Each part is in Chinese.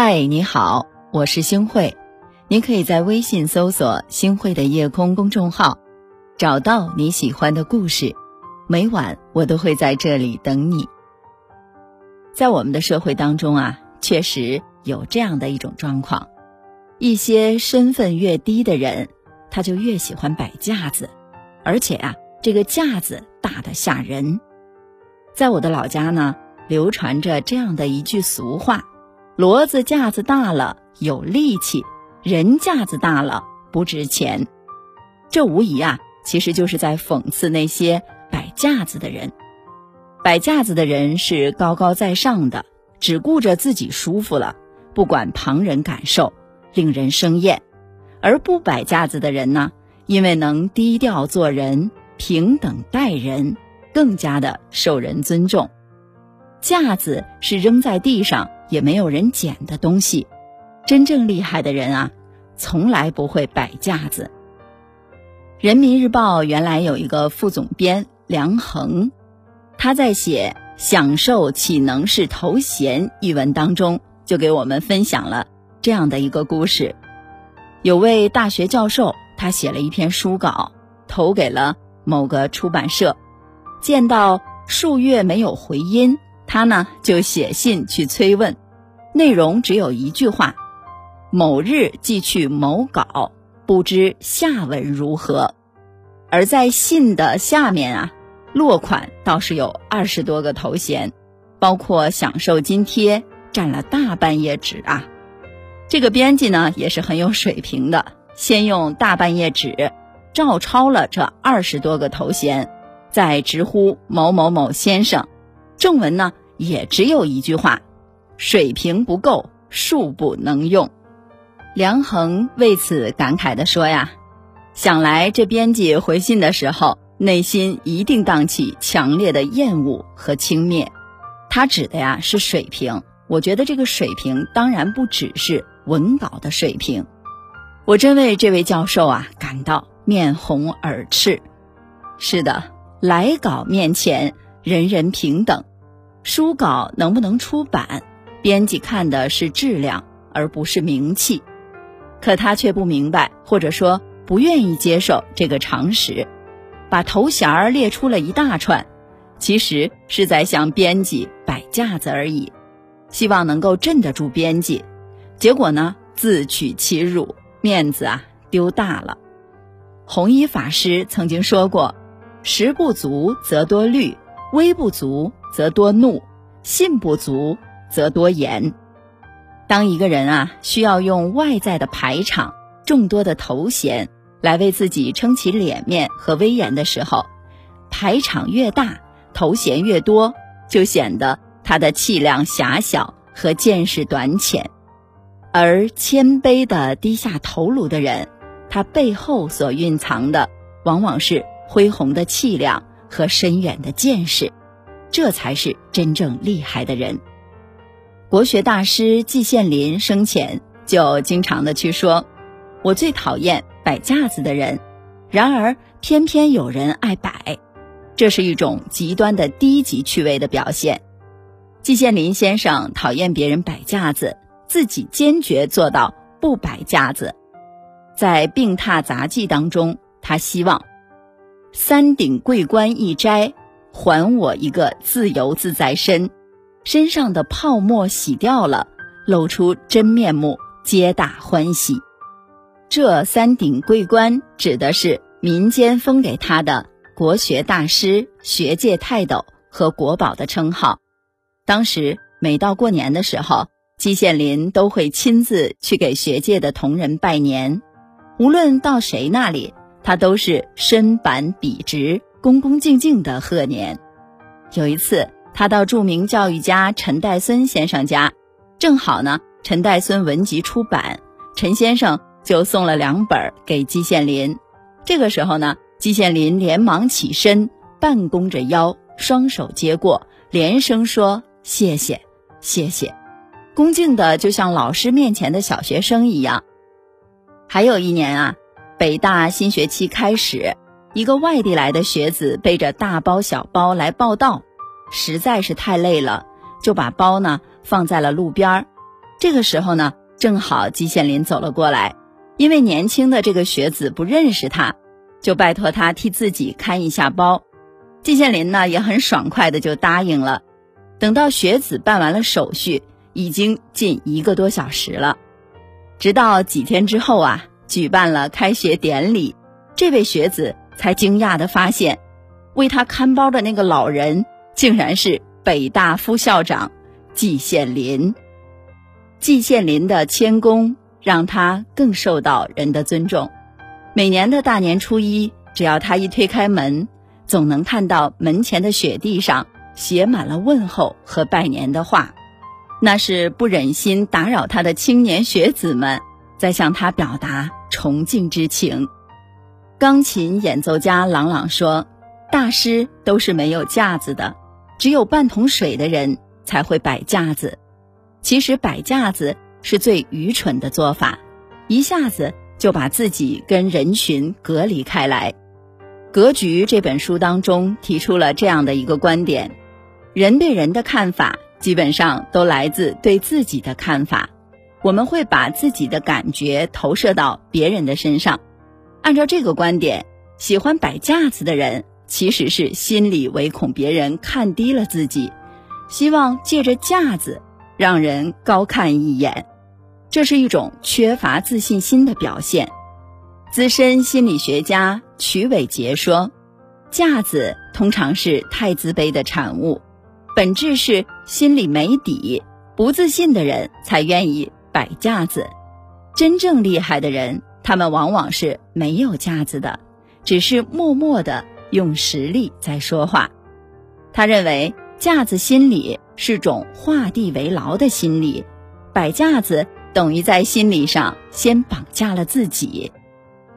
嗨，你好，我是星慧。您可以在微信搜索“星慧的夜空”公众号，找到你喜欢的故事。每晚我都会在这里等你。在我们的社会当中啊，确实有这样的一种状况：一些身份越低的人，他就越喜欢摆架子，而且啊，这个架子大的吓人。在我的老家呢，流传着这样的一句俗话。骡子架子大了有力气，人架子大了不值钱。这无疑啊，其实就是在讽刺那些摆架子的人。摆架子的人是高高在上的，只顾着自己舒服了，不管旁人感受，令人生厌；而不摆架子的人呢，因为能低调做人，平等待人，更加的受人尊重。架子是扔在地上。也没有人捡的东西，真正厉害的人啊，从来不会摆架子。人民日报原来有一个副总编梁衡，他在写“享受岂能是头衔”一文当中，就给我们分享了这样的一个故事：有位大学教授，他写了一篇书稿，投给了某个出版社，见到数月没有回音。他呢就写信去催问，内容只有一句话：“某日寄去某稿，不知下文如何。”而在信的下面啊，落款倒是有二十多个头衔，包括享受津贴，占了大半页纸啊。这个编辑呢也是很有水平的，先用大半页纸照抄了这二十多个头衔，再直呼某某某先生。正文呢也只有一句话，水平不够，恕不能用。梁衡为此感慨地说呀：“想来这编辑回信的时候，内心一定荡起强烈的厌恶和轻蔑。他指的呀是水平，我觉得这个水平当然不只是文稿的水平。我真为这位教授啊感到面红耳赤。是的，来稿面前人人平等。”书稿能不能出版，编辑看的是质量，而不是名气。可他却不明白，或者说不愿意接受这个常识，把头衔儿列出了一大串，其实是在向编辑摆架子而已，希望能够镇得住编辑。结果呢，自取其辱，面子啊丢大了。弘一法师曾经说过：“食不足则多虑，微不足。”则多怒，信不足则多言。当一个人啊需要用外在的排场、众多的头衔来为自己撑起脸面和威严的时候，排场越大，头衔越多，就显得他的气量狭小和见识短浅。而谦卑的低下头颅的人，他背后所蕴藏的往往是恢宏的气量和深远的见识。这才是真正厉害的人。国学大师季羡林生前就经常的去说：“我最讨厌摆架子的人，然而偏偏有人爱摆，这是一种极端的低级趣味的表现。”季羡林先生讨厌别人摆架子，自己坚决做到不摆架子。在《病榻杂记》当中，他希望三顶桂冠一摘。还我一个自由自在身，身上的泡沫洗掉了，露出真面目，皆大欢喜。这三顶桂冠指的是民间封给他的国学大师、学界泰斗和国宝的称号。当时每到过年的时候，季羡林都会亲自去给学界的同仁拜年，无论到谁那里，他都是身板笔直。恭恭敬敬的贺年。有一次，他到著名教育家陈岱孙先生家，正好呢，陈岱孙文集出版，陈先生就送了两本给季羡林。这个时候呢，季羡林连忙起身，半弓着腰，双手接过，连声说：“谢谢，谢谢。”恭敬的就像老师面前的小学生一样。还有一年啊，北大新学期开始。一个外地来的学子背着大包小包来报道，实在是太累了，就把包呢放在了路边儿。这个时候呢，正好季羡林走了过来，因为年轻的这个学子不认识他，就拜托他替自己看一下包。季羡林呢也很爽快的就答应了。等到学子办完了手续，已经近一个多小时了。直到几天之后啊，举办了开学典礼，这位学子才惊讶的发现，为他看包的那个老人，竟然是北大副校长季羡林。季羡林的谦恭让他更受到人的尊重。每年的大年初一，只要他一推开门，总能看到门前的雪地上写满了问候和拜年的话。那是不忍心打扰他的青年学子们，在向他表达崇敬之情。钢琴演奏家朗朗说：“大师都是没有架子的，只有半桶水的人才会摆架子。其实摆架子是最愚蠢的做法，一下子就把自己跟人群隔离开来。”《格局》这本书当中提出了这样的一个观点：人对人的看法。基本上都来自对自己的看法，我们会把自己的感觉投射到别人的身上。按照这个观点，喜欢摆架子的人其实是心里唯恐别人看低了自己，希望借着架子让人高看一眼，这是一种缺乏自信心的表现。资深心理学家曲伟杰说：“架子通常是太自卑的产物。”本质是心里没底，不自信的人才愿意摆架子。真正厉害的人，他们往往是没有架子的，只是默默的用实力在说话。他认为架子心理是种画地为牢的心理，摆架子等于在心理上先绑架了自己。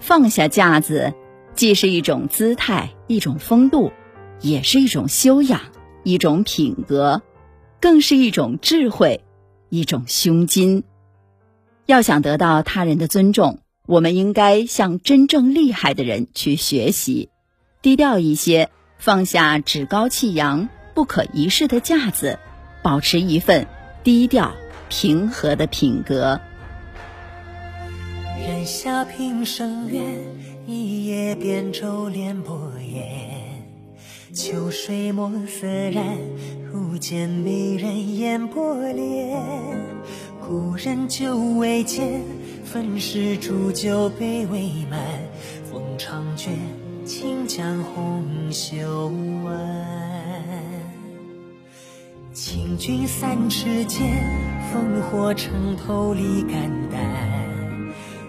放下架子，既是一种姿态，一种风度，也是一种修养。一种品格，更是一种智慧，一种胸襟。要想得到他人的尊重，我们应该向真正厉害的人去学习，低调一些，放下趾高气扬、不可一世的架子，保持一份低调平和的品格。人下平生愿，一叶扁舟连波烟。秋水墨色染，如见美人眼波涟。故人久未见，分时煮酒杯未满。风长卷，轻将红袖挽。请君三尺剑，烽火城头立肝胆。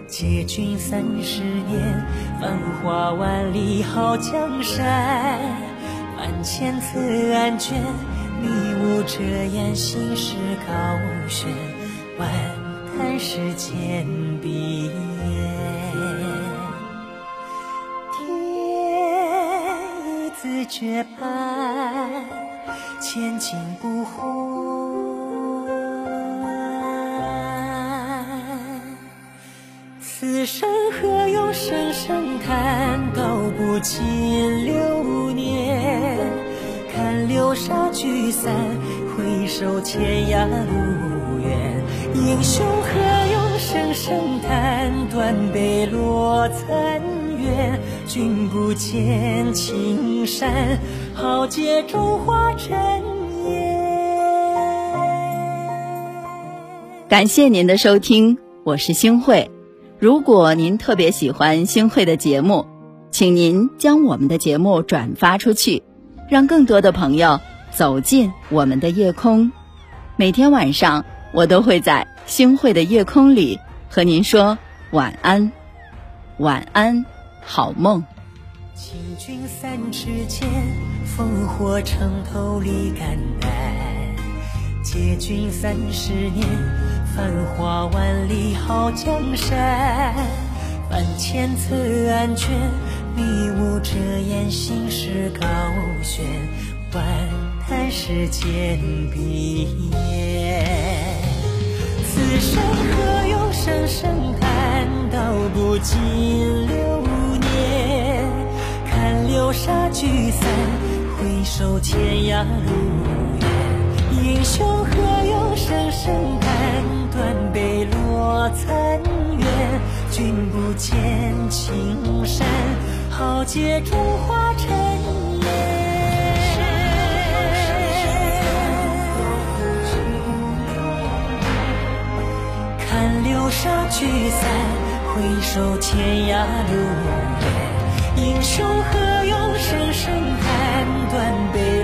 借君三十年，繁华万里好江山。万千字案卷，迷雾遮掩，心事高悬。万叹世间碧烟，天一字绝判，千金不换。此生何用声声叹，道不尽流年。看流沙聚散，回首天涯路远。英雄何用声声叹，断碑落残垣。君不见青山，豪杰中华尘烟。感谢您的收听，我是星慧。如果您特别喜欢星慧的节目，请您将我们的节目转发出去，让更多的朋友走进我们的夜空。每天晚上，我都会在星慧的夜空里和您说晚安，晚安，好梦。请君三尺剑，烽火城头立肝胆。借君三十年。繁华万里好江山，万千册案卷，迷雾遮掩心事高悬，万叹世间碧烟。此生何用声声叹，道不尽流年。看流沙聚散，回首天涯路远。英雄何用声声叹，断碑落残垣。君不见青山，豪杰中华聚散，回首天涯路远。英雄何用声声叹，断悲。